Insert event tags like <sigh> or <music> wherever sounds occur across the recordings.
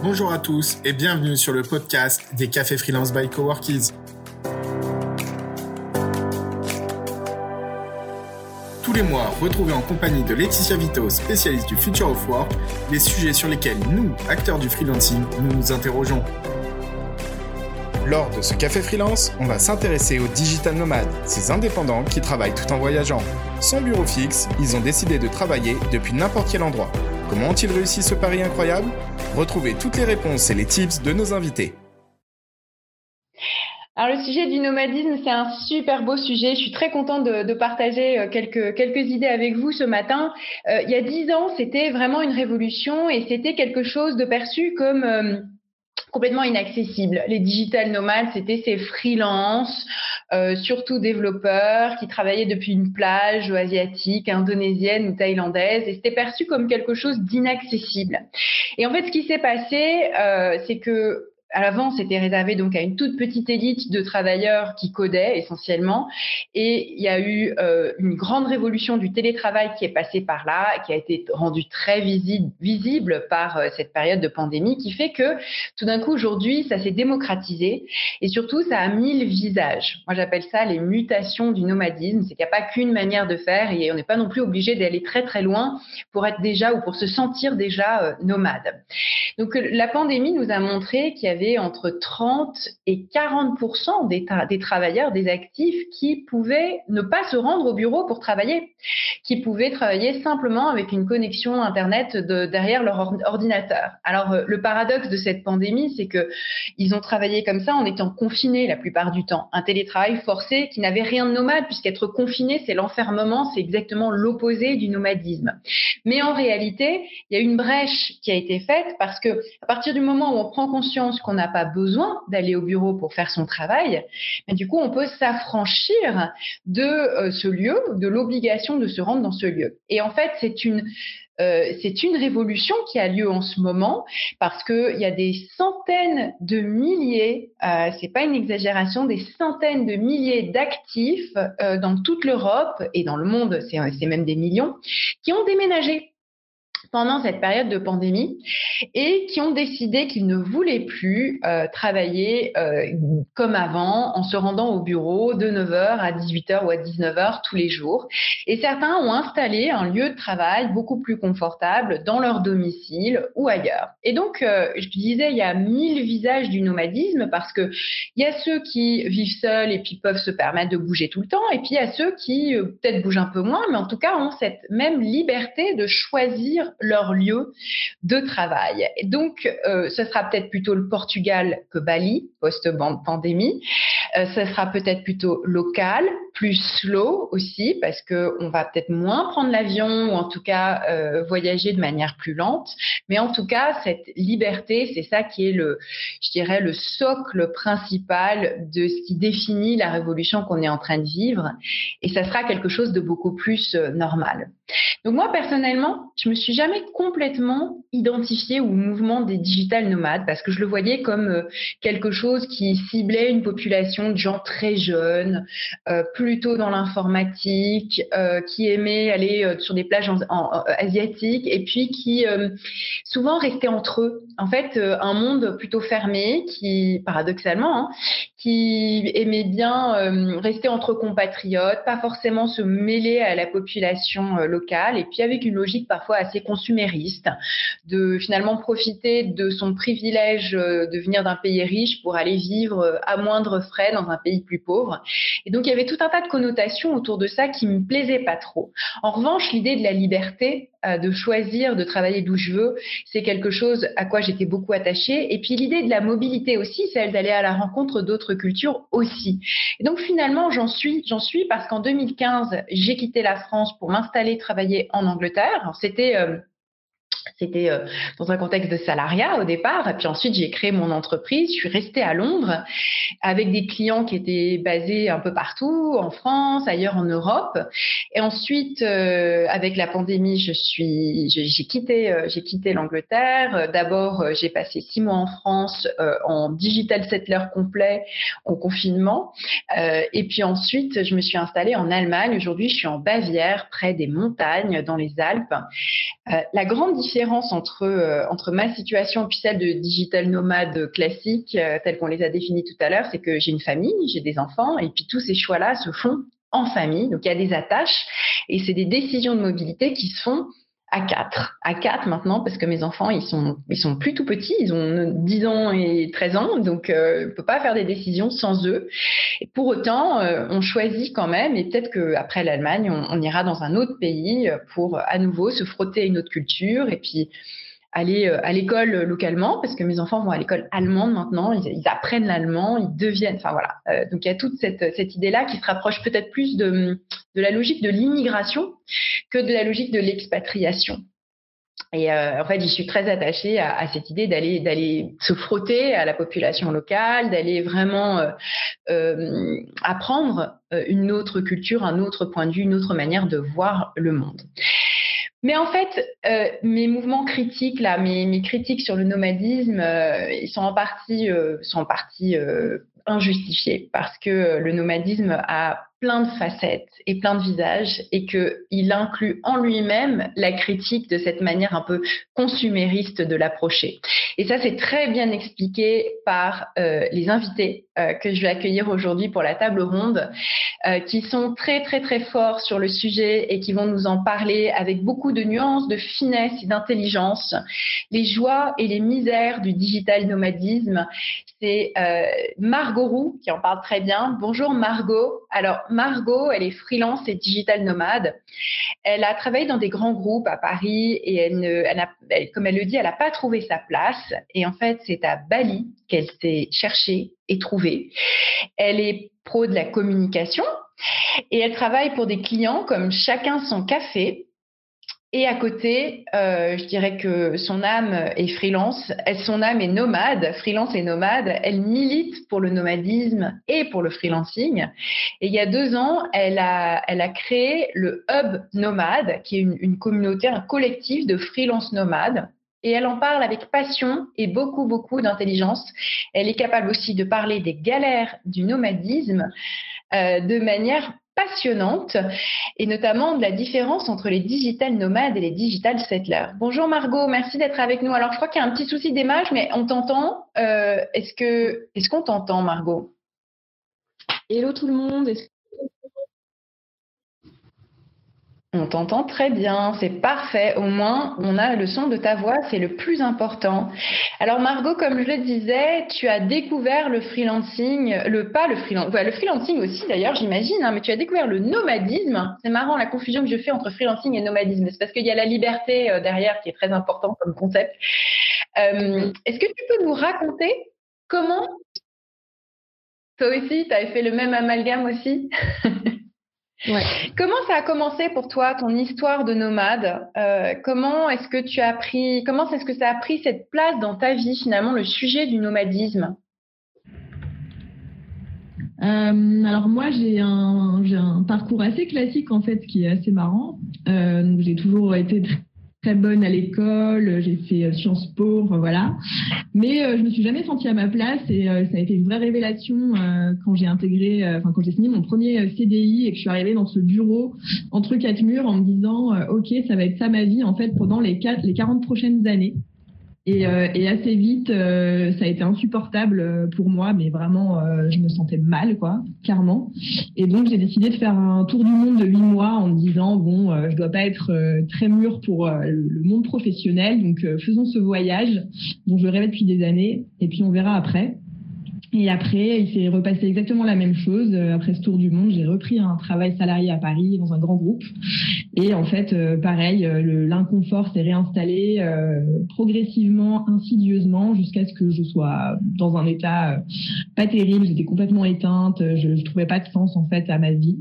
Bonjour à tous et bienvenue sur le podcast des Cafés Freelance by Coworkies. Tous les mois, retrouvez en compagnie de Laetitia Vito, spécialiste du Future of Work, les sujets sur lesquels nous, acteurs du freelancing, nous nous interrogeons. Lors de ce café freelance, on va s'intéresser aux digital nomades, ces indépendants qui travaillent tout en voyageant. Sans bureau fixe, ils ont décidé de travailler depuis n'importe quel endroit. Comment ont-ils réussi ce pari incroyable? Retrouvez toutes les réponses et les tips de nos invités. Alors le sujet du nomadisme, c'est un super beau sujet. Je suis très contente de, partager euh, quelques, quelques idées avec vous ce matin. Euh, il y a dix ans, c'était vraiment une révolution et c'était quelque chose de perçu comme euh, complètement inaccessible. Les digital nomades, c'était ces freelances, euh, surtout développeurs, qui travaillaient depuis une plage asiatique, indonésienne ou thaïlandaise, et c'était perçu comme quelque chose d'inaccessible. Et en fait, ce qui s'est passé, euh, c'est que à l'avant, c'était réservé donc à une toute petite élite de travailleurs qui codaient essentiellement. Et il y a eu euh, une grande révolution du télétravail qui est passée par là, qui a été rendue très visible, par euh, cette période de pandémie, qui fait que tout d'un coup, aujourd'hui, ça s'est démocratisé et surtout, ça a mis le visage. Moi, j'appelle ça les mutations du nomadisme. C'est qu'il n'y a pas qu'une manière de faire et on n'est pas non plus obligé d'aller très très loin pour être déjà ou pour se sentir déjà euh, nomade. Donc, la pandémie nous a montré qu'il y avait entre 30 et 40 des, des travailleurs, des actifs qui pouvaient ne pas se rendre au bureau pour travailler, qui pouvaient travailler simplement avec une connexion Internet de, derrière leur ordinateur. Alors, euh, le paradoxe de cette pandémie, c'est que ils ont travaillé comme ça en étant confinés la plupart du temps. Un télétravail forcé qui n'avait rien de nomade, puisqu'être confiné, c'est l'enfermement, c'est exactement l'opposé du nomadisme. Mais en réalité, il y a une brèche qui a été faite parce que à partir du moment où on prend conscience qu'on n'a pas besoin d'aller au bureau pour faire son travail, mais du coup, on peut s'affranchir de euh, ce lieu, de l'obligation de se rendre dans ce lieu. Et en fait, c'est une euh, une révolution qui a lieu en ce moment parce qu'il y a des centaines de milliers, euh, c'est pas une exagération, des centaines de milliers d'actifs euh, dans toute l'Europe et dans le monde, c'est même des millions, qui ont déménagé pendant cette période de pandémie et qui ont décidé qu'ils ne voulaient plus euh, travailler euh, comme avant en se rendant au bureau de 9h à 18h ou à 19h tous les jours. Et certains ont installé un lieu de travail beaucoup plus confortable dans leur domicile ou ailleurs. Et donc, euh, je disais, il y a mille visages du nomadisme parce que il y a ceux qui vivent seuls et puis peuvent se permettre de bouger tout le temps et puis il y a ceux qui peut-être bougent un peu moins, mais en tout cas ont cette même liberté de choisir leur lieu de travail. donc, euh, ce sera peut-être plutôt le Portugal que Bali, post-pandémie. Euh, ce sera peut-être plutôt local, plus slow aussi, parce que on va peut-être moins prendre l'avion ou en tout cas euh, voyager de manière plus lente. Mais en tout cas, cette liberté, c'est ça qui est le, je dirais, le socle principal de ce qui définit la révolution qu'on est en train de vivre. Et ça sera quelque chose de beaucoup plus normal. Donc moi personnellement, je me suis jamais complètement identifiée au mouvement des digital nomades parce que je le voyais comme euh, quelque chose qui ciblait une population de gens très jeunes, euh, plutôt dans l'informatique, euh, qui aimaient aller sur des plages asiatiques et puis qui souvent restaient entre eux. En fait, un monde plutôt fermé qui, paradoxalement, hein, qui aimait bien rester entre compatriotes, pas forcément se mêler à la population locale et puis avec une logique parfois assez consumériste de finalement profiter de son privilège euh, de venir d'un pays riche pour aller vivre euh, à moindre frais dans un pays plus pauvre. Et donc il y avait tout un tas de connotations autour de ça qui me plaisaient pas trop. En revanche, l'idée de la liberté, euh, de choisir de travailler d'où je veux, c'est quelque chose à quoi j'étais beaucoup attachée. Et puis l'idée de la mobilité aussi, celle d'aller à la rencontre d'autres cultures aussi. Et donc finalement, j'en suis, j'en suis parce qu'en 2015, j'ai quitté la France pour m'installer, travailler en Angleterre. C'était c'était euh, dans un contexte de salariat au départ. Puis ensuite, j'ai créé mon entreprise. Je suis restée à Londres avec des clients qui étaient basés un peu partout, en France, ailleurs en Europe. Et ensuite, euh, avec la pandémie, j'ai quitté, euh, j'ai quitté l'Angleterre. D'abord, j'ai passé six mois en France en digital settler complet, en confinement. et puis ensuite, je me suis installée en Allemagne. Aujourd'hui, je suis en Bavière, près des montagnes, dans les Alpes. la grande différence différence entre, entre ma situation puis celle de digital nomade classique, telle qu'on les a définis tout à l'heure, c'est que j'ai une famille, j'ai des enfants, et puis tous ces choix-là se font en famille. Donc il y a des attaches, et c'est des décisions de mobilité qui se font à 4. À 4 maintenant, parce que mes enfants, ils sont, ils sont plus tout petits, ils ont 10 ans et 13 ans, donc euh, on ne peut pas faire des décisions sans eux. Et pour autant, euh, on choisit quand même, et peut-être qu'après l'Allemagne, on, on, ira dans un autre pays pour à nouveau se frotter à une autre culture, et puis aller euh, à l'école localement, parce que mes enfants vont à l'école allemande maintenant, ils, apprennent l'allemand, ils deviennent, enfin voilà. Euh, donc il y a toute cette, cette idée-là qui se rapproche peut-être plus de, de la logique de l'immigration que de la logique de l'expatriation. Et euh, en fait, j'y suis très attachée à, cette idée d'aller d'aller se frotter à la population locale, d'aller vraiment euh, euh, apprendre une autre culture, un autre point de vue, une autre manière de voir le monde. Mais en fait, euh, mes mouvements critiques, là, mes, mes, critiques sur le nomadisme, euh, ils sont en partie, euh, sont en partie euh, injustifiés parce que le nomadisme a plein de facettes et plein de visages et qu'il inclut en lui-même la critique de cette manière un peu consumériste de l'approcher. Et ça, c'est très bien expliqué par euh, les invités euh, que je vais accueillir aujourd'hui pour la table ronde, euh, qui sont très, très, très forts sur le sujet et qui vont nous en parler avec beaucoup de nuances, de finesse et d'intelligence. Les joies et les misères du digital nomadisme. C'est Margot Roux qui en parle très bien. Bonjour Margot. Alors, Margot, elle est freelance et digital nomade. Elle a travaillé dans des grands groupes à Paris et elle, ne, comme elle le dit, elle n'a pas trouvé sa place. Et en fait, c'est à Bali qu'elle s'est cherchée et trouvée. Elle est pro de la communication et elle travaille pour des clients comme Chacun son café et à côté, euh, je dirais que son âme est freelance, son âme est nomade, freelance et nomade. Elle milite pour le nomadisme et pour le freelancing. Et il y a deux ans, elle a, elle créé le Hub Nomade, qui est une, une communauté, un collectif de freelance nomades. Et elle en parle avec passion et beaucoup, beaucoup d'intelligence. Elle est capable aussi de parler des galères du nomadisme euh, de manière passionnante et notamment de la différence entre les digital nomades et les digital settlers. Bonjour Margot, merci d'être avec nous. Alors je crois qu'il y a un petit souci d'image, mais on t'entend. Euh, est-ce est-ce qu'on t'entend Margot? Hello tout le monde. On t'entend très bien, c'est parfait. Au moins, on a le son de ta voix, c'est le plus important. Alors Margot, comme je le disais, tu as découvert le freelancing, le pas le freelancing, le freelancing aussi d'ailleurs, j'imagine, hein, mais tu as découvert le nomadisme. C'est marrant la confusion que je fais entre freelancing et nomadisme. C'est parce qu'il y a la liberté euh, derrière qui est très important comme concept. Euh, Est-ce que tu peux nous raconter comment toi aussi, tu avais fait le même amalgame aussi? <laughs> Ouais. Comment ça a commencé pour toi ton histoire de nomade? Euh, Comment est-ce que tu as pris Comment est-ce que ça a pris cette place dans ta vie finalement le sujet du nomadisme? Euh, alors moi j'ai un, j'ai un parcours assez classique en fait qui est assez marrant. Euh, j'ai toujours été bonne à l'école, j'ai fait euh, Sciences Po, voilà. Mais euh, je me suis jamais sentie à ma place et euh, ça a été une vraie révélation euh, quand j'ai intégré, enfin quand j'ai signé mon premier CDI et que je suis arrivée dans ce bureau entre quatre murs en me disant ok ça va être ça ma vie en fait pendant les quatre, les 40 prochaines années. Et, euh, et, assez vite, euh, ça a été insupportable euh, pour moi, mais vraiment, je me sentais mal, quoi, clairement. Et donc, j'ai décidé de faire un tour du monde de huit mois en me disant, bon, je dois pas être très mûr pour le monde professionnel, donc faisons ce voyage dont je rêvais depuis des années, et puis on verra après. Et après, il s'est repassé exactement la même chose. Après ce tour du monde, j'ai repris un travail salarié à Paris dans un grand groupe. Et en fait, euh, pareil, l'inconfort s'est réinstallé euh, progressivement, insidieusement, jusqu'à ce que je sois dans un état euh, pas terrible. J'étais complètement éteinte. Je, je trouvais pas de sens en fait à ma vie,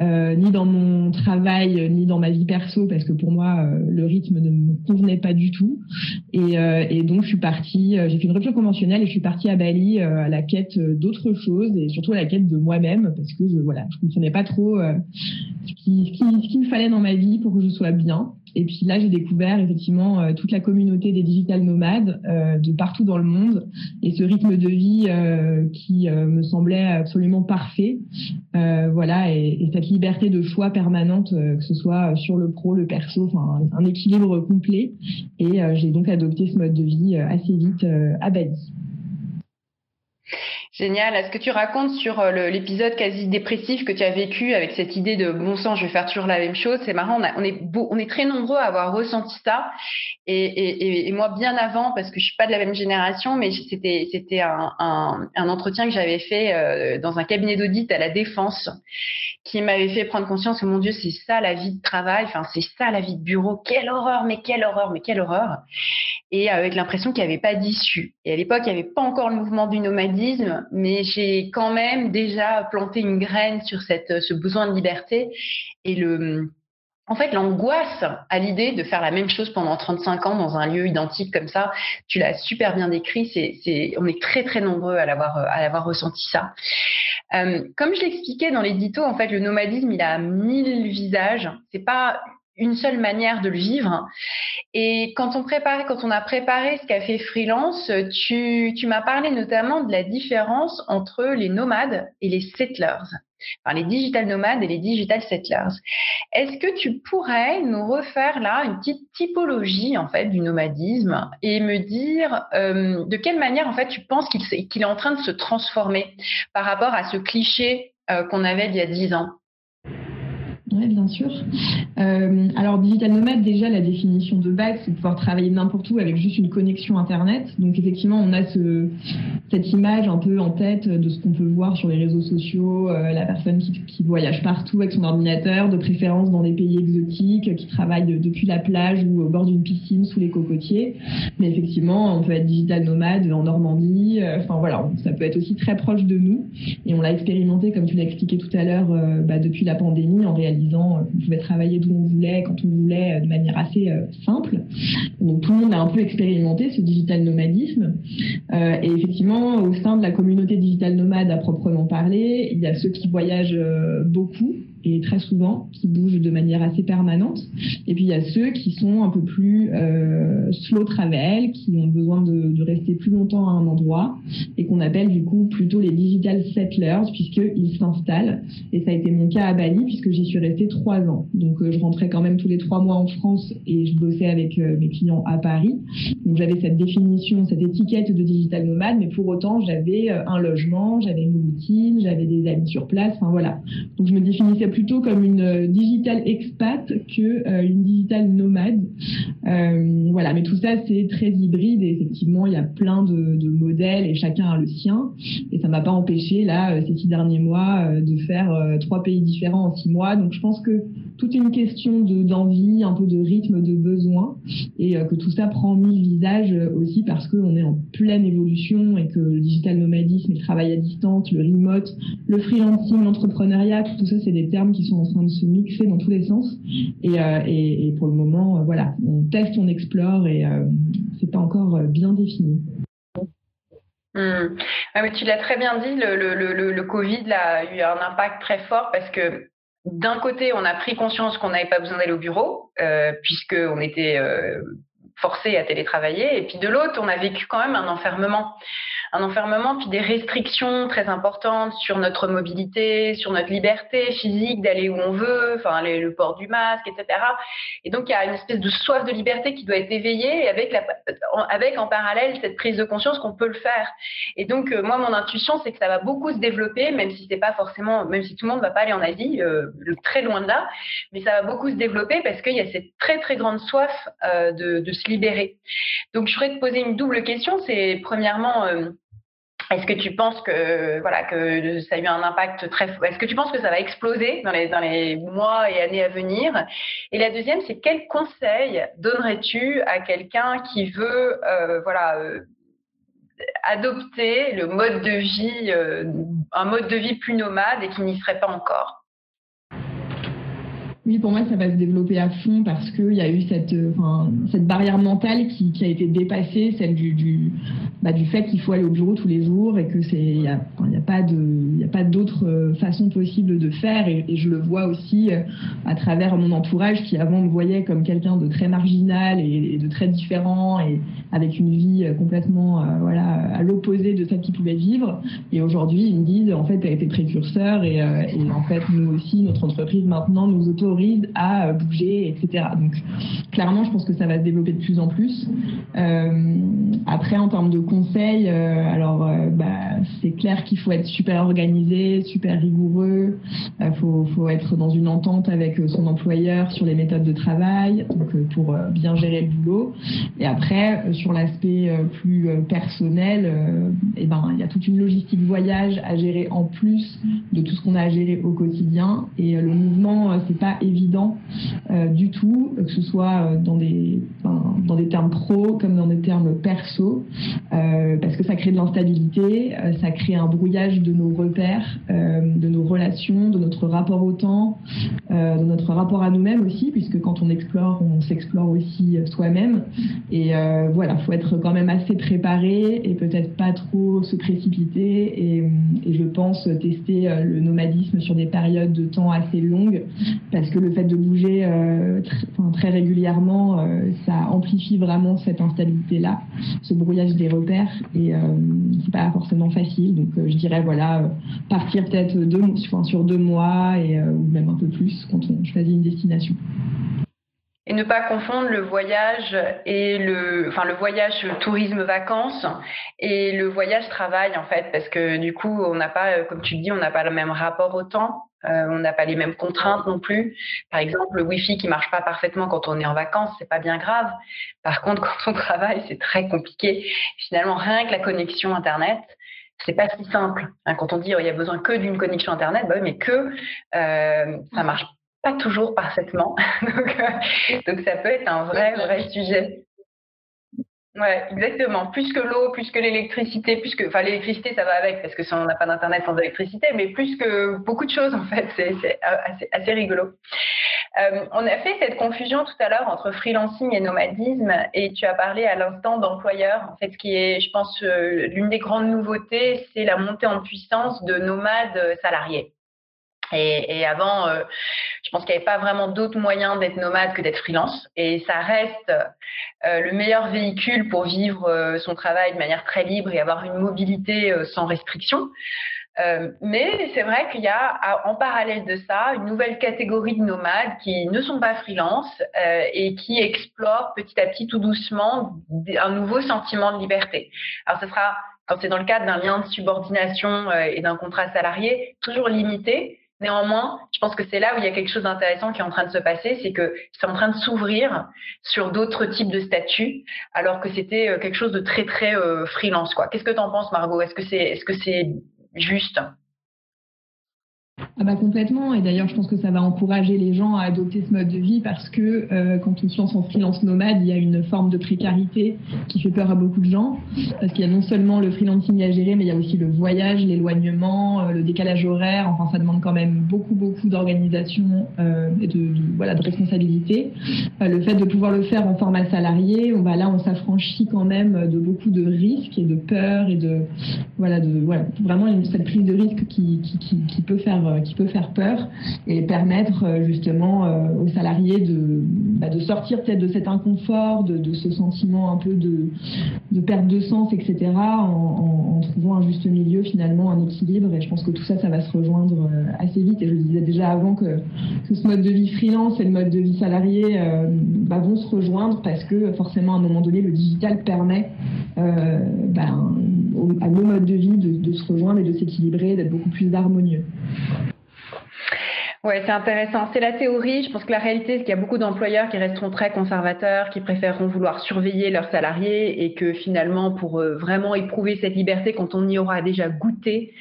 euh, ni dans mon travail, ni dans ma vie perso, parce que pour moi, le rythme ne me convenait pas du tout. Et, donc, je suis partie. J'ai fait une rupture conventionnelle et je suis partie à Bali la quête d'autres choses et surtout la quête de moi-même parce que je voilà, je comprenais pas trop ce qu'il qui, me fallait dans ma vie pour que je sois bien. Et puis là, j'ai découvert effectivement euh, toute la communauté des digital nomades euh, de partout dans le monde et ce rythme de vie euh, qui me semblait absolument parfait. voilà, et, et, cette liberté de choix permanente, que ce soit sur le pro, le perso, enfin un équilibre complet. Et j'ai donc adopté ce mode de vie assez vite à Bali. Génial. Est-ce que tu racontes sur euh, l'épisode quasi dépressif que tu as vécu avec cette idée de bon sang, je vais faire toujours la même chose? C'est marrant, on, est très nombreux à avoir ressenti ça. Et, moi, bien avant, parce que je suis pas de la même génération, mais c'était un, entretien que j'avais fait euh, dans un cabinet d'audit à la Défense, qui m'avait fait prendre conscience que mon Dieu, c'est ça la vie de travail, enfin c'est ça la vie de bureau. Quelle horreur, mais quelle horreur, mais quelle horreur. Et avec l'impression qu'il n'y avait pas d'issue. Et à l'époque, il n'y avait pas encore le mouvement du nomadisme mais j'ai quand même déjà planté une graine sur ce besoin de liberté et le, en fait, l'angoisse à l'idée de faire la même chose pendant 35 ans dans un lieu identique comme ça, tu l'as super bien décrit. C'est, on est très très nombreux à l'avoir à l'avoir ressenti ça. Euh, comme je l'expliquais dans l'édito, en fait, le nomadisme, il a mille visages. C'est pas une seule manière de le vivre. Et quand on a préparé ce qu'a fait freelance, tu, tu m'as parlé notamment de la différence entre les nomades et les settlers. Enfin, les digital nomades et les digital settlers. Est-ce que tu pourrais nous refaire là une petite typologie en fait du nomadisme et me dire euh, de quelle manière en fait tu penses qu'il est en train de se transformer par rapport à ce cliché euh, qu'on avait il y a dix ans? Oui, bien sûr. Euh, alors, digital nomade, déjà, la définition de base, c'est de pouvoir travailler n'importe où avec juste une connexion Internet. Donc, effectivement, on a ce, cette image un peu en tête de ce qu'on peut voir sur les réseaux sociaux, euh, la personne qui, voyage partout avec son ordinateur, de préférence dans des pays exotiques, qui travaille depuis la plage ou au bord d'une piscine sous les cocotiers. Mais effectivement, on peut être digital nomade en Normandie. Euh, enfin, voilà, ça peut être aussi très proche de nous. Et on l'a expérimenté, comme tu l'as expliqué tout à l'heure, bah, depuis la pandémie, en réalité disant on pouvait travailler d'où on voulait, quand on voulait, euh, de manière assez euh, simple. Donc tout le monde a un peu expérimenté ce digital nomadisme. Euh, et effectivement, au sein de la communauté digital nomade à proprement parler, il y a ceux qui voyagent beaucoup et très souvent qui bougent de manière assez permanente. Et puis il y a ceux qui sont un peu plus euh, slow travel, qui ont besoin de, rester plus longtemps à un endroit et qu'on appelle du coup plutôt les digital settlers puisqu'ils s'installent. Et ça a été mon cas à Bali puisque j'y suis restée trois ans. Donc euh, je rentrais quand même tous les trois mois en France et je bossais avec euh, mes clients à Paris. Donc j'avais cette définition, cette étiquette de digital nomade, mais pour autant j'avais un logement, j'avais une routine, j'avais des amis sur place. Enfin voilà. Donc je me définissais plutôt comme une euh, digital expat que euh, une digital nomade. Euh, voilà, mais tout ça c'est très hybride et effectivement il y a plein de, modèles et chacun a le sien. Et ça m'a pas empêché là ces six derniers mois de faire trois pays différents en six mois. Donc je pense que toute une question de d'envie, un peu de rythme, de besoin et que tout ça prend mille visages aussi parce qu'on est en pleine évolution et que le digital nomadisme, le travail à distance, le remote, le freelancing, l'entrepreneuriat, tout ça c'est des qui sont en train de se mixer dans tous les sens. Et, euh, et, pour le moment, euh, voilà, on teste, on explore et euh, c'est pas encore bien défini. Hmm. Ah, mais tu l'as très bien dit, le, le, le, Covid a eu un impact très fort parce que d'un côté, on a pris conscience qu'on n'avait pas besoin d'aller au bureau, euh, puisqu'on était forcé à télétravailler, et puis de l'autre, on a vécu quand même un enfermement un enfermement, puis des restrictions très importantes sur notre mobilité, sur notre liberté physique d'aller où on veut, enfin le port du masque, etc. Et donc il y a une espèce de soif de liberté qui doit être éveillée avec, la, avec en parallèle cette prise de conscience qu'on peut le faire. Et donc euh, moi mon intuition c'est que ça va beaucoup se développer, même si c'est pas forcément, même si tout le monde va pas aller en Asie, euh, très loin de là, mais ça va beaucoup se développer parce qu'il y a cette très très grande soif euh, de, de, se libérer. Donc je voudrais te poser une double question, c'est premièrement est-ce que tu penses que voilà que ça a eu un impact très Est-ce que tu penses que ça va exploser dans les dans les mois et années à venir? Et la deuxième, c'est quel conseil donnerais-tu à quelqu'un qui veut euh, voilà euh, adopter le mode de vie euh, un mode de vie plus nomade et qui n'y serait pas encore? Oui, pour moi, ça va se développer à fond parce qu'il y a eu cette, euh, barrière mentale qui, a été dépassée, celle bah, du fait qu'il faut aller au bureau tous les jours et que il n'y a, pas d'autre euh, façon possible de faire. Et, je le vois aussi euh, à travers mon entourage qui avant me voyait comme quelqu'un de très marginal et, de très différent et avec une vie complètement, à l'opposé de celle qu'ils pouvaient vivre. Et aujourd'hui, ils me disent, en fait, tu as été précurseur et, et en fait, nous aussi, notre entreprise maintenant nous autorise à euh, bouger, etc. Donc clairement, je pense que ça va se développer de plus en plus. Euh, après, en termes de conseils, euh, alors bah, c'est clair qu'il faut être super organisé, super rigoureux. Il faut, être dans une entente avec son employeur sur les méthodes de travail, pour bien gérer le boulot. Et après, sur l'aspect plus personnel, et eh ben il y a toute une logistique voyage à gérer en plus de tout ce qu'on a à gérer au quotidien. Et le mouvement, c'est pas évident euh, du tout, que ce soit euh, dans des, dans des termes pro comme dans des termes perso, euh, parce que ça crée de l'instabilité, ça crée un brouillage de nos repères, de nos relations, de notre rapport au temps, de notre rapport à nous-mêmes aussi, puisque quand on explore, on s'explore aussi soi-même. Et voilà, faut être quand même assez préparé et peut-être pas trop se précipiter. Et, et je pense tester le nomadisme sur des périodes de temps assez longues, parce que le fait de bouger euh, très régulièrement, euh, ça amplifie vraiment cette instabilité-là, ce brouillage des repères, et euh, c'est pas forcément facile. Donc je dirais voilà, partir peut-être deux, sur deux mois et ou même un peu plus quand on choisit une destination et ne pas confondre le voyage et le, enfin le voyage tourisme vacances et le voyage travail en fait, parce que du coup on n'a pas, comme tu dis, on n'a pas le même rapport au temps. Euh, on n'a pas les mêmes contraintes non plus. Par exemple, le Wi-Fi qui marche pas parfaitement quand on est en vacances, c'est pas bien grave. Par contre, <laughs> quand on travaille, c'est très compliqué. Finalement, rien que la connexion Internet, c'est pas si simple. Hein, quand on dit oh, il y a besoin que d'une connexion Internet, bah oui, mais que euh, ça marche pas toujours parfaitement. <laughs> donc, euh, donc, ça peut être un vrai, vrai sujet. Ouais, exactement. Plus que l'eau, plus que l'électricité, plus que, enfin, l'électricité, ça va avec parce que si on n'a pas d'internet sans électricité, mais plus que beaucoup de choses en fait, <laughs> c'est assez, assez, rigolo. Euh, on a fait cette confusion tout à l'heure entre freelancing et nomadisme, et tu as parlé à l'instant d'employeur. En fait, ce qui est, je pense, euh, l'une des grandes nouveautés, c'est la montée en puissance de nomades salariés. Et, avant, euh, je pense qu'il n'y avait pas vraiment d'autres moyens d'être nomade que d'être freelance. Et ça reste euh, le meilleur véhicule pour vivre euh, son travail de manière très libre et avoir une mobilité sans restriction. mais c'est vrai qu'il y a en parallèle de ça une nouvelle catégorie de nomades qui ne sont pas freelance et qui explorent petit à petit, tout doucement, un nouveau sentiment de liberté. Alors ce sera quand c'est dans le cadre d'un lien de subordination et d'un contrat salarié, toujours limité, Néanmoins, je pense que c'est là où il y a quelque chose d'intéressant qui est en train de se passer, c'est que c'est en train de s'ouvrir sur d'autres types de statuts, alors que c'était euh, quelque chose de très très euh, freelance. Quoi. Qu'est-ce que tu en penses, Margot? Est-ce que c'est est-ce que c'est juste? Ah bah complètement, et d'ailleurs je pense que ça va encourager les gens à adopter ce mode de vie parce que euh, quand on se lance en freelance nomade, il y a une forme de précarité qui fait peur à beaucoup de gens, parce qu'il y a non seulement le freelancing à gérer, mais il y a aussi le voyage, l'éloignement, euh, le décalage horaire, enfin ça demande quand même beaucoup beaucoup d'organisation euh, et de, voilà de responsabilité. le fait de pouvoir le faire en format salarié, on va là on s'affranchit quand même de beaucoup de risques et de peurs et de voilà de voilà vraiment cette prise de risque qui, qui, qui, qui peut faire euh, qui peut faire peur et permettre euh, justement euh, aux salariés de, bah, de sortir peut-être de cet inconfort, de, ce sentiment un peu de, perte de sens, etc., en, trouvant un juste milieu, finalement, un équilibre. Et je pense que tout ça, ça va se rejoindre assez vite. Et je disais déjà avant que, ce mode de vie freelance et le mode de vie salarié bah, vont se rejoindre parce que forcément, à un moment donné, le digital permet bah, à nos modes de vie de, se rejoindre et de s'équilibrer, d'être beaucoup plus harmonieux. Ouais, c'est intéressant. C'est la théorie. Je pense que la réalité, c'est qu'il y a beaucoup d'employeurs qui resteront très conservateurs, qui préféreront vouloir surveiller leurs salariés et que finalement, pour euh, vraiment éprouver cette liberté, quand on y aura déjà goûté,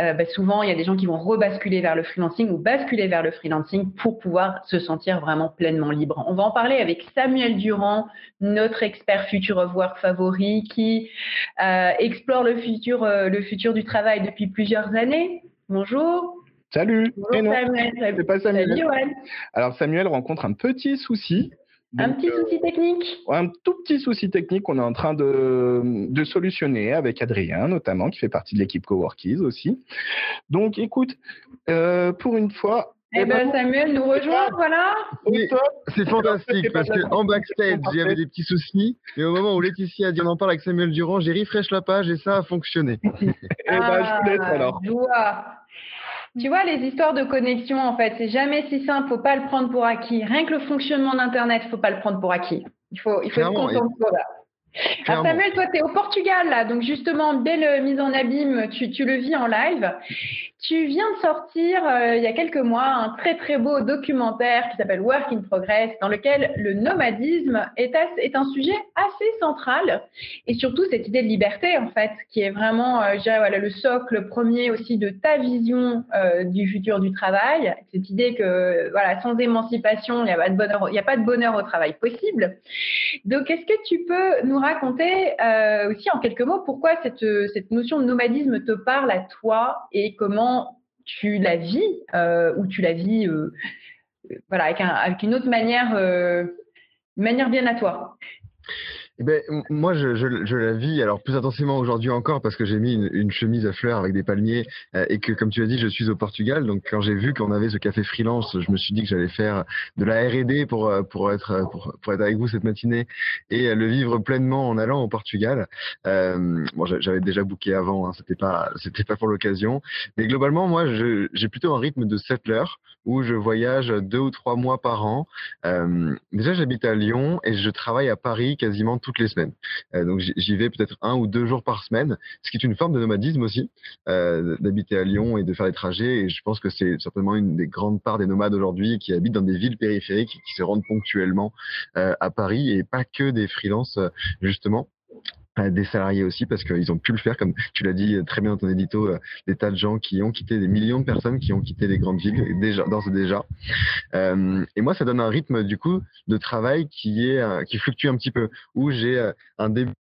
euh, bah, souvent, il y a des gens qui vont rebasculer vers le freelancing ou basculer vers le freelancing pour pouvoir se sentir vraiment pleinement libre. On va en parler avec Samuel Durand, notre expert future of work favori, qui euh, explore le futur du travail depuis plusieurs années. Bonjour. Salut. Bonjour Samuel. C'est pas Samuel. Alors Samuel rencontre un petit souci. un petit souci technique Un tout petit souci technique qu'on est en train de, de, solutionner avec Adrien, notamment, qui fait partie de l'équipe Coworkies aussi. Donc, écoute, euh, pour une fois, eh ben, Samuel nous rejoint, voilà. Oui, c'est fantastique parce qu'en backstage, il y avait des petits soucis, mais au moment où Laetitia a dit on en parle avec Samuel Durand, j'ai refresh la page et ça a fonctionné. eh ben, je vous laisse ah, alors. Tu vois, les histoires de connexion, en fait, c'est jamais si simple, faut pas le prendre pour acquis. Rien que le fonctionnement d'Internet, faut pas le prendre pour acquis. Il faut, il faut être content de ça. Alors Samuel, toi, tu es au Portugal, là, donc justement, belle mise en abîme, tu, tu le vis en live. Tu viens de sortir euh, il y a quelques mois un très très beau documentaire qui s'appelle Work in Progress, dans lequel le nomadisme est, est un sujet assez central et surtout cette idée de liberté en fait, qui est vraiment, euh, voilà, le socle premier aussi de ta vision euh, du futur du travail. Cette idée que voilà, sans émancipation, il n'y a pas de bonheur, il a pas de bonheur au travail possible. Donc, est-ce que tu peux nous raconter aussi en quelques mots pourquoi cette cette notion de nomadisme te parle à toi et comment tu la vis euh, ou tu la vis euh, voilà, avec, avec, une autre manière, euh, manière bien à toi? Eh ben, moi, je, je, je, la vis alors plus intensément aujourd'hui encore parce que j'ai mis une, une, chemise à fleurs avec des palmiers euh, et que, comme tu as dit, je suis au Portugal. Donc, quand j'ai vu qu'on avait ce café freelance, je me suis dit que j'allais faire de la R&D pour euh, pour être pour, pour, être avec vous cette matinée et le vivre pleinement en allant au Portugal. Euh, bon, j'avais déjà booké avant, hein, c'était pas c'était pas pour l'occasion, mais globalement, moi, j'ai plutôt un rythme de settler où je voyage deux ou trois mois par an. Euh, déjà, j'habite à Lyon et je travaille à Paris quasiment toutes les semaines. Euh, donc, j'y vais peut-être un ou deux jours par semaine, ce qui est une forme de nomadisme aussi, euh, d'habiter à Lyon et de faire des trajets. Et je pense que c'est certainement une des grandes parts des nomades aujourd'hui qui habitent dans des villes périphériques, qui se rendent ponctuellement euh, à Paris et pas que des freelances justement des salariés aussi parce qu'ils ont pu le faire comme tu l'as dit très bien dans ton édito euh, des tas de gens qui ont quitté des millions de personnes qui ont quitté les grandes villes déjà d'ores et déjà. Euh, et moi ça donne un rythme du coup de travail qui est euh, qui fluctue un petit peu où j'ai un début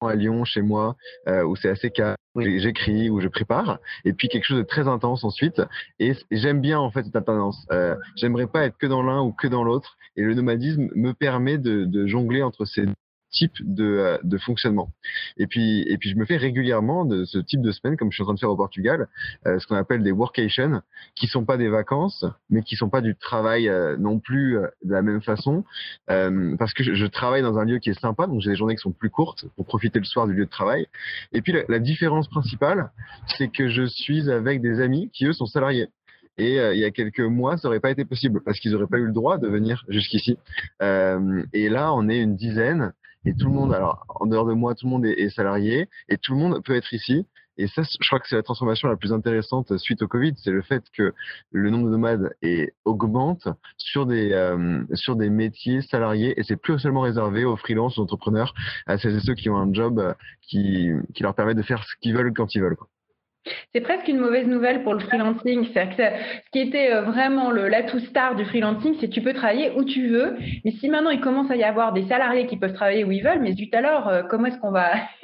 à Lyon chez moi où c'est assez calme j'écris ou je prépare et puis quelque chose de très intense ensuite. Et, j'aime bien en fait cette alternance. J'aimerais pas être que dans l'un ou que dans l'autre et le nomadisme me permet de, de jongler entre ces type de, euh, de, fonctionnement. Et puis, et puis, je me fais régulièrement de ce type de semaine, comme je suis en train de faire au Portugal, euh, ce qu'on appelle des workations, qui sont pas des vacances, mais qui sont pas du travail euh, non plus de la même façon, parce que je, travaille dans un lieu qui est sympa, donc j'ai des journées qui sont plus courtes pour profiter le soir du lieu de travail. Et puis, la, différence principale, c'est que je suis avec des amis qui eux sont salariés. Et il y a quelques mois, ça aurait pas été possible parce qu'ils n'auraient pas eu le droit de venir jusqu'ici. Et là, on est une dizaine et tout le monde, alors en dehors de moi, tout le monde est, salarié et tout le monde peut être ici. Et ça, je crois que c'est la transformation la plus intéressante suite au Covid, c'est le fait que le nombre de nomades est, augmente sur des euh, sur des métiers salariés et c'est plus seulement réservé aux freelances, aux entrepreneurs, à celles et ceux qui ont un job qui qui leur permet de faire ce qu'ils veulent quand ils veulent. Quoi. C'est presque une mauvaise nouvelle pour le freelancing. ce qui était euh, vraiment l'atout star du freelancing, c'est que tu peux travailler où tu veux. Mais si maintenant il commence à y avoir des salariés qui peuvent travailler où ils veulent, mais zut alors, euh, comment est-ce qu'on va, <laughs>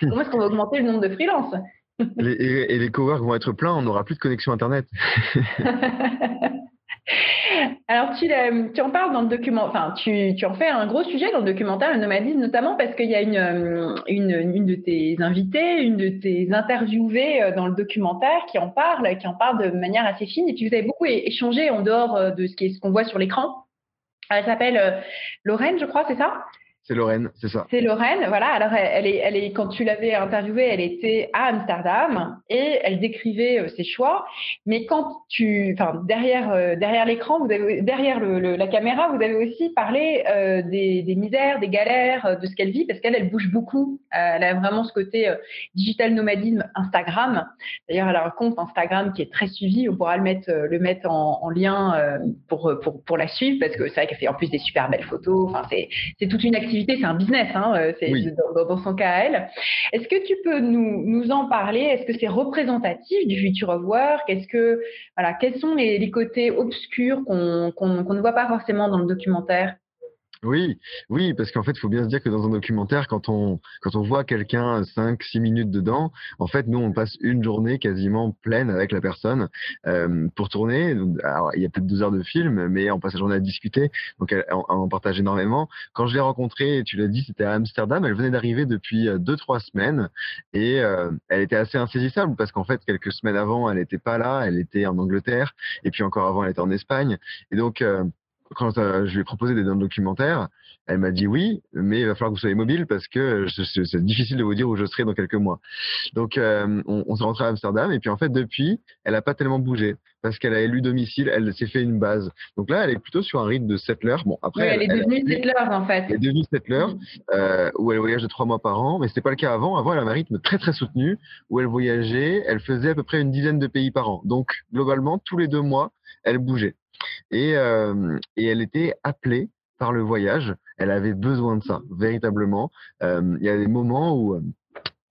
comment est-ce qu'on va augmenter le nombre de freelances? Et, les coworks vont être pleins, on n'aura plus de connexion internet. <laughs> Alors, tu, tu, en parles dans le document, enfin, tu, en fais un gros sujet dans le documentaire, le nomadisme, notamment parce qu'il y a une, euh, une, une, de tes invités, une de tes interviewées euh, dans le documentaire qui en parle, qui en parle de manière assez fine. Et puis, vous avez beaucoup échangé en dehors euh, de ce qu'on voit sur l'écran. Elle s'appelle Lorraine, je crois, c'est ça? C'est Lorraine, c'est ça. C'est Lorraine, voilà. Alors, elle, est, elle est, quand tu l'avais interviewée, elle était à Amsterdam et elle décrivait euh, ses choix. Mais quand tu, enfin, derrière, euh, derrière l'écran, vous avez, derrière la caméra, vous avez aussi parlé euh, des, misères, des galères, de ce qu'elle vit, parce qu'elle, elle bouge beaucoup. elle a vraiment ce côté digital nomadisme Instagram. D'ailleurs, elle a un compte Instagram qui est très suivi. On pourra le mettre, le mettre en, en lien pour, pour, pour la suivre, parce que c'est vrai qu'elle fait en plus des super belles photos. Enfin, c'est toute une activité c'est un business, hein, euh, c'est dans, son cas à elle. Est-ce que tu peux nous, nous en parler? Est-ce que c'est représentatif du future of work? Est-ce que voilà, quels sont les, les côtés obscurs qu'on ne voit pas forcément dans le documentaire? Oui, oui, parce qu'en fait, il faut bien se dire que dans un documentaire, quand on quand on voit quelqu'un 5 six minutes dedans, en fait, nous on passe une journée quasiment pleine avec la personne euh, pour tourner. Alors, il y a peut-être deux heures de film, mais on passe la journée à discuter, donc on, on partage énormément. Quand je l'ai rencontrée, tu l'as dit, c'était à Amsterdam. Elle venait d'arriver depuis euh, deux trois semaines et euh, elle était assez insaisissable parce qu'en fait, quelques semaines avant, elle n'était pas là, elle était en Angleterre, et puis encore avant, elle était en Espagne, et donc euh, quand euh, je lui ai proposé des documentaires, elle m'a dit oui, mais il va falloir que vous soyez mobile parce que c'est difficile de vous dire où je serai dans quelques mois. Donc, euh, on, on s'est rentré à Amsterdam et puis en fait, depuis, elle a pas tellement bougé parce qu'elle a élu domicile, elle s'est fait une base. Donc là, elle est plutôt sur un rythme de settler. Bon, après, elle, est devenue settler en fait. Elle est devenue settler mm. euh, où elle voyage de trois mois par an, mais c'était pas le cas avant. Avant, elle avait un rythme très très soutenu où elle voyageait, elle faisait à peu près une dizaine de pays par an. Donc globalement, tous les deux mois, elle bougeait. Et, euh, et elle était appelée par le voyage. Elle avait besoin de ça, véritablement. Euh, il y a des moments où euh,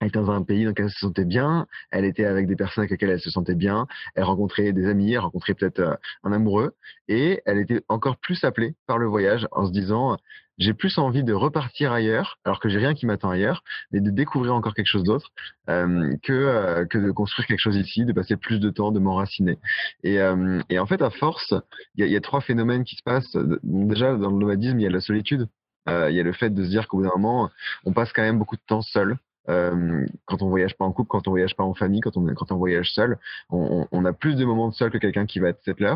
elle était dans un pays dans lequel elle se sentait bien, elle était avec des personnes avec lesquelles elle se sentait bien, elle rencontrait des amis, elle rencontrait peut-être euh, un amoureux, et elle était encore plus appelée par le voyage en se disant j'ai plus envie de repartir ailleurs, alors que j'ai rien qui m'attend ailleurs, mais de découvrir encore quelque chose d'autre euh, que euh, que de construire quelque chose ici, de passer plus de temps, de m'enraciner. Et, en fait, à force, il y a, trois phénomènes qui se passent. Déjà, dans le nomadisme, il y a la solitude. Il y a le fait de se dire qu'au bout d'un moment, on passe quand même beaucoup de temps seul. Euh, quand on voyage pas en couple, quand on voyage pas en famille, quand on, quand on voyage seul, on, on a plus de moments de seul que quelqu'un qui va être settler.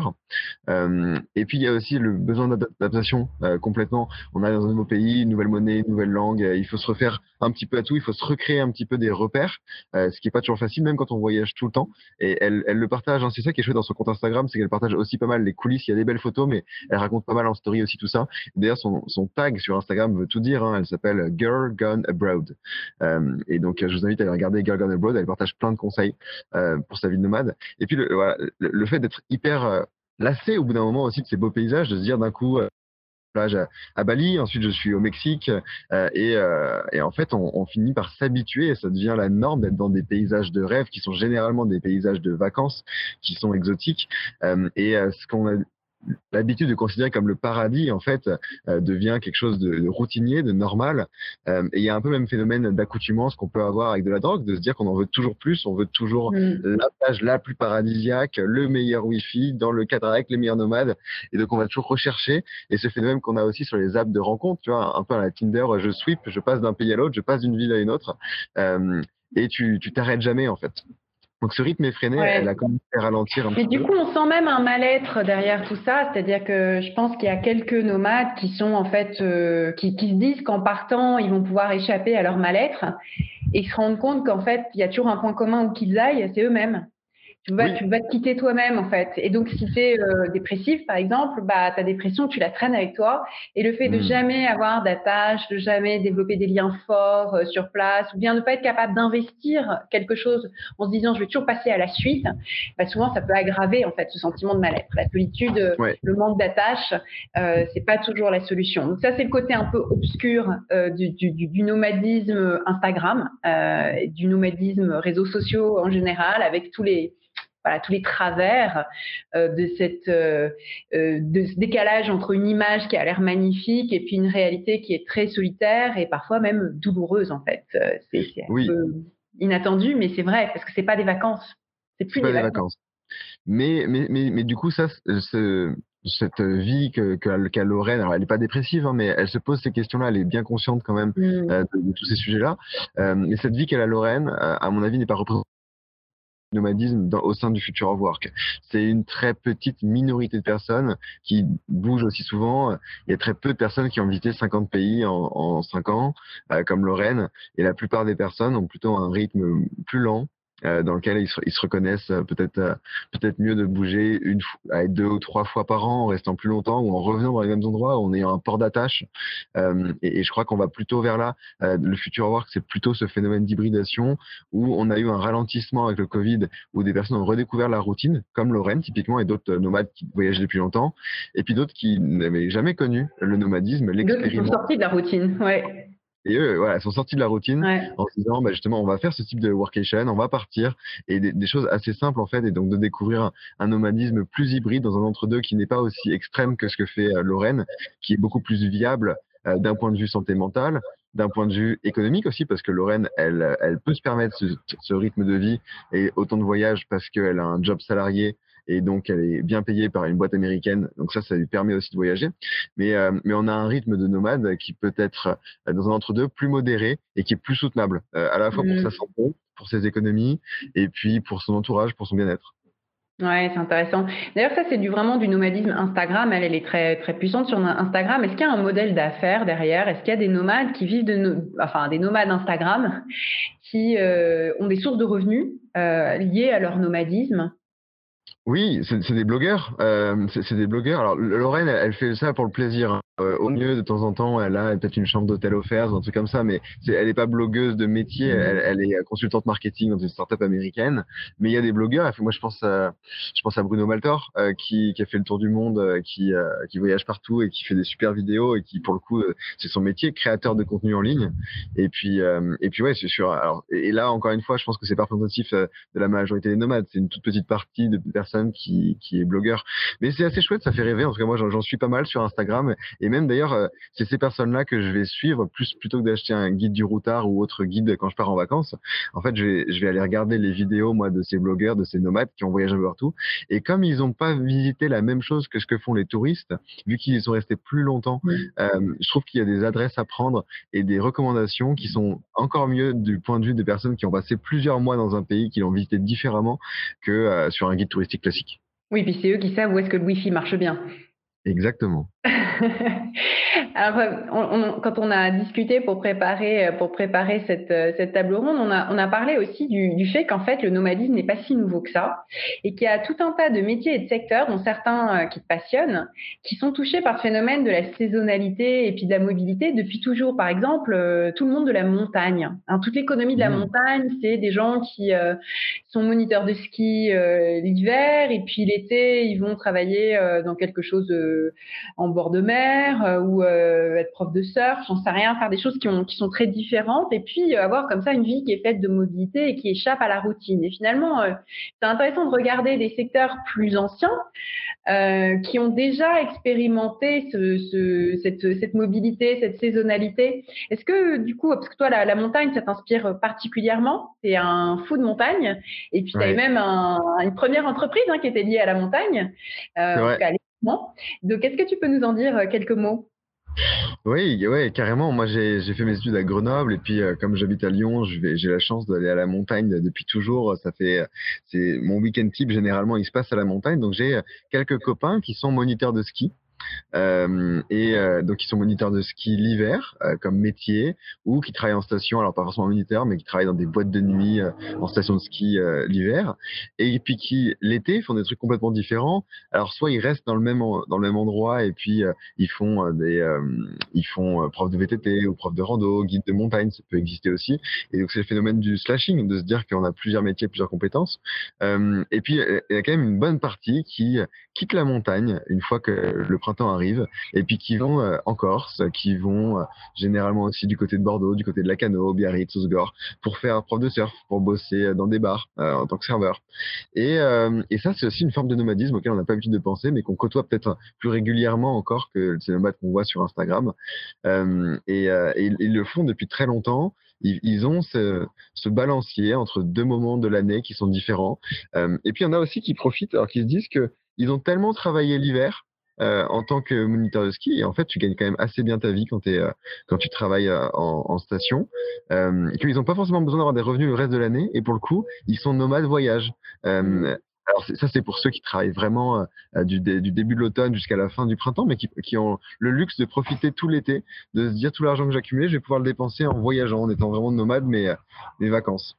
Euh, et puis il y a aussi le besoin d'adaptation euh, complètement. On est dans un nouveau pays, une nouvelle monnaie, une nouvelle langue. il faut se refaire un petit peu à tout. Il faut se recréer un petit peu des repères, euh, ce qui est pas toujours facile, même quand on voyage tout le temps. Et elle, elle le partage. Hein, c'est ça qui est chouette dans son compte Instagram, c'est qu'elle partage aussi pas mal les coulisses. Il y a des belles photos, mais elle raconte pas mal en story aussi tout ça. D'ailleurs, son, son tag sur Instagram veut tout dire. Hein, elle s'appelle Girl Gone Abroad. Euh, et donc, je vous invite à aller regarder Girl Gone Abroad. Elle partage plein de conseils euh, pour sa vie de nomade. Et puis, le, fait d'être hyper euh, lassé au bout d'un moment aussi de ces beaux paysages, de se dire d'un coup, euh, plage à, à, Bali, ensuite je suis au Mexique, euh, et, euh, en fait on, finit par s'habituer ça devient la norme d'être dans des paysages de rêve qui sont généralement des paysages de vacances, qui sont exotiques. Euh, et ce qu'on a l'habitude de considérer comme le paradis en fait euh, devient quelque chose de, de, routinier, de normal. Euh, et il y a un peu le même phénomène d'accoutumance qu'on peut avoir avec de la drogue, de se dire qu'on en veut toujours plus, on veut toujours mm. la plage la plus paradisiaque, le meilleur wifi, dans le cadre avec les meilleurs nomades. Et donc on va toujours rechercher. Et ce phénomène qu'on a aussi sur les apps de rencontre, tu vois, un peu à la Tinder, je sweep, je passe d'un pays à l'autre, je passe d'une ville à une autre. Euh, et tu t'arrêtes jamais en fait. Donc ce rythme effréné, ouais. elle a commencé à ralentir un Mais peu. du coup, on sent même un mal-être derrière tout ça, c'est-à-dire que je pense qu'il y a quelques nomades qui sont en fait, euh, qui, qui, se disent qu'en partant, ils vont pouvoir échapper à leur mal-être et se rendent compte qu'en fait, il y a toujours un point commun où qu'ils aillent, c'est eux-mêmes. Tu vas, oui. tu vas te quitter toi-même en fait. Et donc si tu es euh, dépressif par exemple, bah ta dépression tu la traînes avec toi et le fait de mmh. jamais avoir d'attache, de jamais développer des liens forts euh, sur place ou bien ne pas être capable d'investir quelque chose en se disant je vais toujours passer à la suite, bah, souvent ça peut aggraver en fait ce sentiment de mal-être. La solitude, ouais. le manque d'attache, euh, c'est pas toujours la solution. Donc ça c'est le côté un peu obscur euh, du, du, du, nomadisme Instagram, euh, du nomadisme réseaux sociaux en général avec tous les voilà, tous les travers euh, de, cette, euh, de ce décalage entre une image qui a l'air magnifique et puis une réalité qui est très solitaire et parfois même douloureuse en fait. C'est oui. un peu inattendu, mais c'est vrai parce que c'est pas des vacances. C'est plus des, vacances. vacances. Mais, mais, mais, mais, du coup, ça, cette vie que qu'a qu Lorraine, alors elle n'est pas dépressive, hein, mais elle se pose ces questions-là, elle est bien consciente quand même mmh. euh, de, de, tous ces sujets-là. Euh, mais cette vie qu'elle a Lorraine, euh, à mon avis, n'est pas représentée nomadisme au sein du Future of Work. C'est une très petite minorité de personnes qui bougent aussi souvent. Il y a très peu de personnes qui ont visité 50 pays en, en 5 ans, euh, comme Lorraine, et la plupart des personnes ont plutôt un rythme plus lent, euh, dans lequel ils se, ils se reconnaissent euh, peut-être euh, peut-être mieux de bouger une fois, deux ou trois fois par an en restant plus longtemps ou en revenant dans les mêmes endroits en ayant un port d'attache. Euh, et, et, je crois qu'on va plutôt vers là. Euh, le futur work c'est plutôt ce phénomène d'hybridation où on a eu un ralentissement avec le Covid où des personnes ont redécouvert la routine comme Lorraine typiquement et d'autres nomades qui voyagent depuis longtemps. Et puis d'autres qui n'avaient jamais connu le nomadisme l'expérience sortis de la routine ouais et eux, voilà, sont sortis de la routine ouais. en se disant, bah, justement, on va faire ce type de workation, on va partir, et des, des choses assez simples en fait, et donc de découvrir un, un nomadisme plus hybride dans un entre-deux qui n'est pas aussi extrême que ce que fait euh, Lorraine, qui est beaucoup plus viable d'un point de vue santé mentale, d'un point de vue économique aussi, parce que Lorraine, elle, elle peut se permettre ce, ce rythme de vie et autant de voyages parce qu'elle a un job salarié et donc elle est bien payée par une boîte américaine. Donc ça, ça lui permet aussi de voyager. Mais, euh, mais on a un rythme de nomade qui peut être euh, dans un entre-deux plus modéré et qui est plus soutenable, euh, à la fois pour mmh. sa santé, pour ses économies et puis pour son entourage, pour son bien-être. Ouais, c'est intéressant. D'ailleurs, ça, c'est du, vraiment du nomadisme Instagram. Elle, elle est très, très puissante sur Instagram. Est-ce qu'il y a un modèle d'affaires derrière? Est-ce qu'il y a des nomades qui vivent de, enfin, des nomades Instagram qui ont des sources de revenus liées à leur nomadisme? Oui, c'est des blogueurs. Euh, c'est des blogueurs. Alors Lorraine, elle, fait ça pour le plaisir. Hein. Euh, au mieux, de temps en temps, elle a peut-être une chambre d'hôtel offerte, un truc comme ça, mais elle n'est pas blogueuse de métier. Mmh. Elle, est consultante marketing dans une startup américaine. Mais il y a des blogueurs. Moi, je pense à, je pense à Bruno Maltor, euh, qui, qui, a fait le tour du monde, qui, qui voyage partout et qui fait des super vidéos et qui, pour le coup, c'est son métier, créateur de contenu en ligne. Et puis, et puis ouais, c'est sûr. Alors, et là, encore une fois, je pense que c'est pas représentatif de la majorité des nomades. C'est une toute petite partie de personnes qui, qui est blogueur. Mais c'est assez chouette, ça fait rêver. En tout cas, moi, j'en suis pas mal sur Instagram. Et même d'ailleurs, euh, c'est ces personnes-là que je vais suivre plus plutôt que d'acheter un guide du routard ou autre guide quand je pars en vacances. En fait, je vais, je vais aller regarder les vidéos, moi, de ces blogueurs, de ces nomades qui ont voyagé partout. Et comme ils n'ont pas visité la même chose que ce que font les touristes, vu qu'ils sont restés plus longtemps, euh, je trouve qu'il y a des adresses à prendre et des recommandations qui sont encore mieux du point de vue des personnes qui ont passé plusieurs mois dans un pays, qui l'ont visité différemment que euh, sur un guide touristique classique. Oui, puis c'est eux qui savent où est-ce que le Wi-Fi marche bien. Exactement. <laughs> Alors, on, quand on a discuté pour préparer, pour préparer cette, cette table ronde, on a, on a parlé aussi du, du fait qu'en fait, le nomadisme n'est pas si nouveau que ça et qu'il y a tout un tas de métiers et de secteurs, dont certains euh, qui te passionnent, qui sont touchés par le phénomène de la saisonnalité et puis de la mobilité depuis toujours. Par exemple, euh, tout le monde de la montagne. Hein, toute l'économie de la mmh. montagne, c'est des gens qui euh, sont moniteurs de ski l'hiver et puis l'été, ils vont travailler dans quelque chose en bord de mer euh, ou euh, être prof de surf, j'en sais rien, faire des choses qui, ont, qui sont très différentes et puis euh, avoir comme ça une vie qui est faite de mobilité et qui échappe à la routine. Et finalement, c'est intéressant de regarder des secteurs plus anciens qui ont déjà expérimenté ce, cette, cette, mobilité, cette saisonnalité. Est-ce que du coup, parce que toi, la, la montagne, ça t'inspire particulièrement, c'est un fou de montagne, et puis tu même une première entreprise hein, qui était liée à la montagne. Euh, donc, est-ce que tu peux nous en dire euh, quelques mots? Oui, ouais, carrément. Moi, j'ai fait mes études à Grenoble et puis euh, comme j'habite à Lyon, j'ai la chance d'aller à la montagne depuis toujours. Ça fait, c'est mon week-end type généralement, il se passe à la montagne. Donc j'ai quelques copains qui sont moniteurs de ski euh, et euh, donc, ils sont moniteurs de ski l'hiver euh, comme métier ou qui travaillent en station, alors pas forcément moniteur, mais qui travaillent dans des boîtes de nuit en station de ski l'hiver. Et puis qui l'été font des trucs complètement différents. Alors soit ils restent dans le même dans le même endroit et puis ils font des ils font prof de VTT ou prof de rando, guide de montagne, ça peut exister aussi. Et donc c'est le phénomène du slashing, de se dire qu'on a plusieurs métiers, plusieurs compétences. et puis il y a quand même une bonne partie qui quitte la montagne une fois que le printemps arrive, et puis qui vont euh, en Corse, qui vont euh, généralement aussi du côté de Bordeaux, du côté de Lacano, Biarritz, Osgore, pour faire prof de surf, pour bosser dans des bars euh, en tant que serveur. Et, ça, c'est aussi une forme de nomadisme auquel on n'a pas l'habitude de penser, mais qu'on côtoie peut-être plus régulièrement encore que ces nomades qu'on voit sur Instagram. et, ils le font depuis très longtemps ils, ont ce, ce, balancier entre deux moments de l'année qui sont différents. et puis il y en a aussi qui profitent, alors qu'ils se disent que ils ont tellement travaillé l'hiver euh, en tant que moniteur de ski. Et en fait, tu gagnes quand même assez bien ta vie quand, es, euh, quand tu travailles euh, en, en, station. Euh, qu'ils n'ont pas forcément besoin d'avoir des revenus le reste de l'année. Et pour le coup, ils sont nomades voyage. Alors ça, c'est pour ceux qui travaillent vraiment du, du, début de l'automne jusqu'à la fin du printemps, mais qui, qui, ont le luxe de profiter tout l'été, de se dire tout l'argent que j'ai accumulé, je vais pouvoir le dépenser en voyageant, en étant vraiment nomade, mais mes vacances.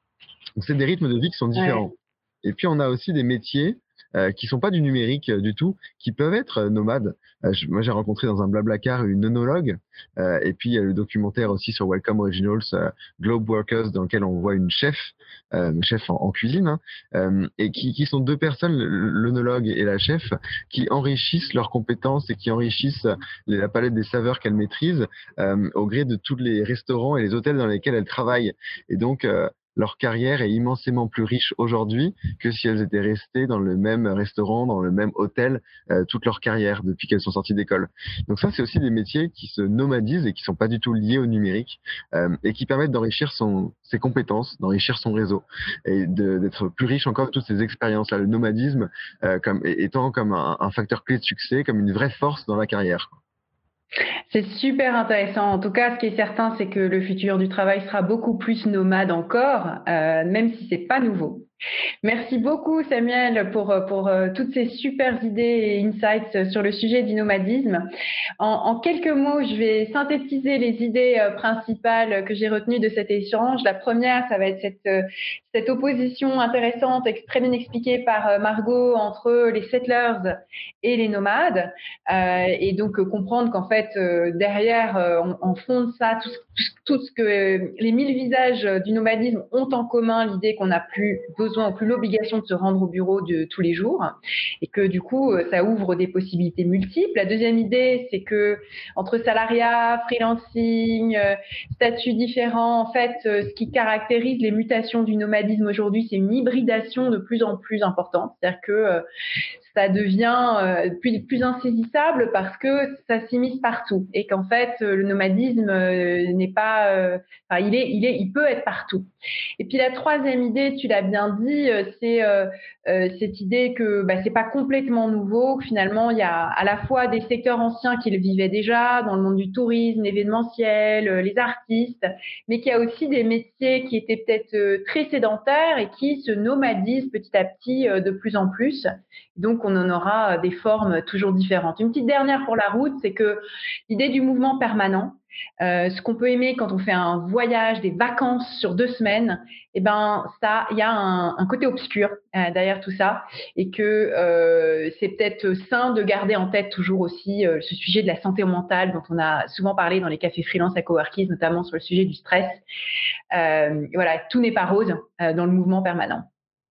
Donc c'est des rythmes de vie qui sont différents. Et puis on a aussi des métiers euh, qui sont pas du numérique euh, du tout, qui peuvent être euh, nomades. moi, j'ai rencontré dans un blablacar une onologue, et puis il y a le documentaire aussi sur Welcome Originals, Globe Workers, dans lequel on voit une chef, chef en, cuisine, hein, et qui, qui, sont deux personnes, l'onologue et la chef, qui enrichissent leurs compétences et qui enrichissent la palette des saveurs qu'elles maîtrisent au gré de tous les restaurants et les hôtels dans lesquels elles travaillent. Et donc, leur carrière est immensément plus riche aujourd'hui que si elles étaient restées dans le même restaurant, dans le même hôtel euh, toute leur carrière depuis qu'elles sont sorties d'école. Donc ça, c'est aussi des métiers qui se nomadisent et qui sont pas du tout liés au numérique euh, et qui permettent d'enrichir son ses compétences, d'enrichir son réseau et d'être plus riche encore de toutes ces expériences-là. Le nomadisme euh, comme étant comme un, un facteur clé de succès, comme une vraie force dans la carrière. C'est super intéressant. En tout cas, ce qui est certain, c'est que le futur du travail sera beaucoup plus nomade encore, euh, même si c'est pas nouveau. Merci beaucoup Samuel pour, pour euh, toutes ces super idées et insights sur le sujet du nomadisme. En, quelques mots, je vais synthétiser les idées euh, principales que j'ai retenues de cet échange. La première, ça va être cette, euh, opposition intéressante, très bien expliquée par Margot entre les settlers et les nomades. Euh, et donc comprendre qu'en fait, derrière, en, fond de ça, ce que les mille visages du nomadisme ont en commun, l'idée qu'on n'a plus besoin besoin plus l'obligation de se rendre au bureau de tous les jours et que du coup euh, ça ouvre des possibilités multiples. La deuxième idée, c'est que entre salariat, freelancing, euh, statuts différents, en fait, euh, ce qui caractérise les mutations du nomadisme aujourd'hui, c'est une hybridation de plus en plus importante. C'est-à-dire que ça devient euh, plus, insaisissable parce que ça s'immisce partout et qu'en fait euh, le nomadisme euh, n'est pas, enfin il est, il est, il peut être partout. Et puis la troisième idée, tu l'as bien dit, c'est cette idée que bah, c'est pas complètement nouveau, finalement il y a à la fois des secteurs anciens qui le vivaient déjà dans le monde du tourisme, l'événementiel, les artistes, mais qu'il y a aussi des métiers qui étaient peut-être très sédentaires et qui se nomadisent petit à petit de plus en plus. Donc, on en aura des formes toujours différentes. Une petite dernière pour la route, c'est que l'idée du mouvement permanent, euh, ce qu'on peut aimer quand on fait un voyage, des vacances sur deux semaines, eh ben ça, il y a un, côté obscur euh, derrière tout ça, et que euh, c'est peut-être sain de garder en tête toujours aussi ce sujet de la santé mentale dont on a souvent parlé dans les cafés freelance à Coworkies, notamment sur le sujet du stress. voilà, tout n'est pas rose dans le mouvement permanent.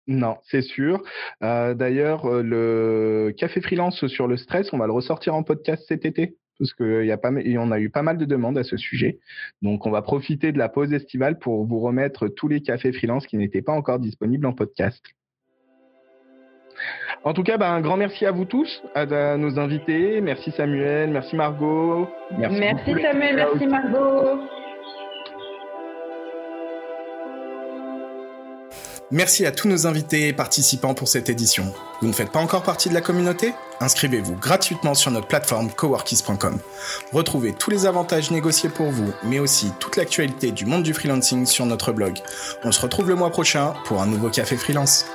Non, c'est sûr. Euh, d'ailleurs, euh, le café freelance sur le stress, on va le ressortir en podcast cet été parce qu'il y a pas, on a eu pas mal de demandes à ce sujet. Donc, on va profiter de la pause estivale pour vous remettre tous les cafés freelance qui n'étaient pas encore disponibles en podcast. En tout cas, ben, un grand merci à vous tous, à, nos invités. Merci Samuel, merci Margot. Merci, merci Samuel, merci Margot. Merci à tous nos invités et participants pour cette édition. Vous ne faites pas encore partie de la communauté? Inscrivez-vous gratuitement sur notre plateforme coworkies.com. Retrouvez tous les avantages négociés pour vous, mais aussi toute l'actualité du monde du freelancing sur notre blog. On se retrouve le mois prochain pour un nouveau café freelance.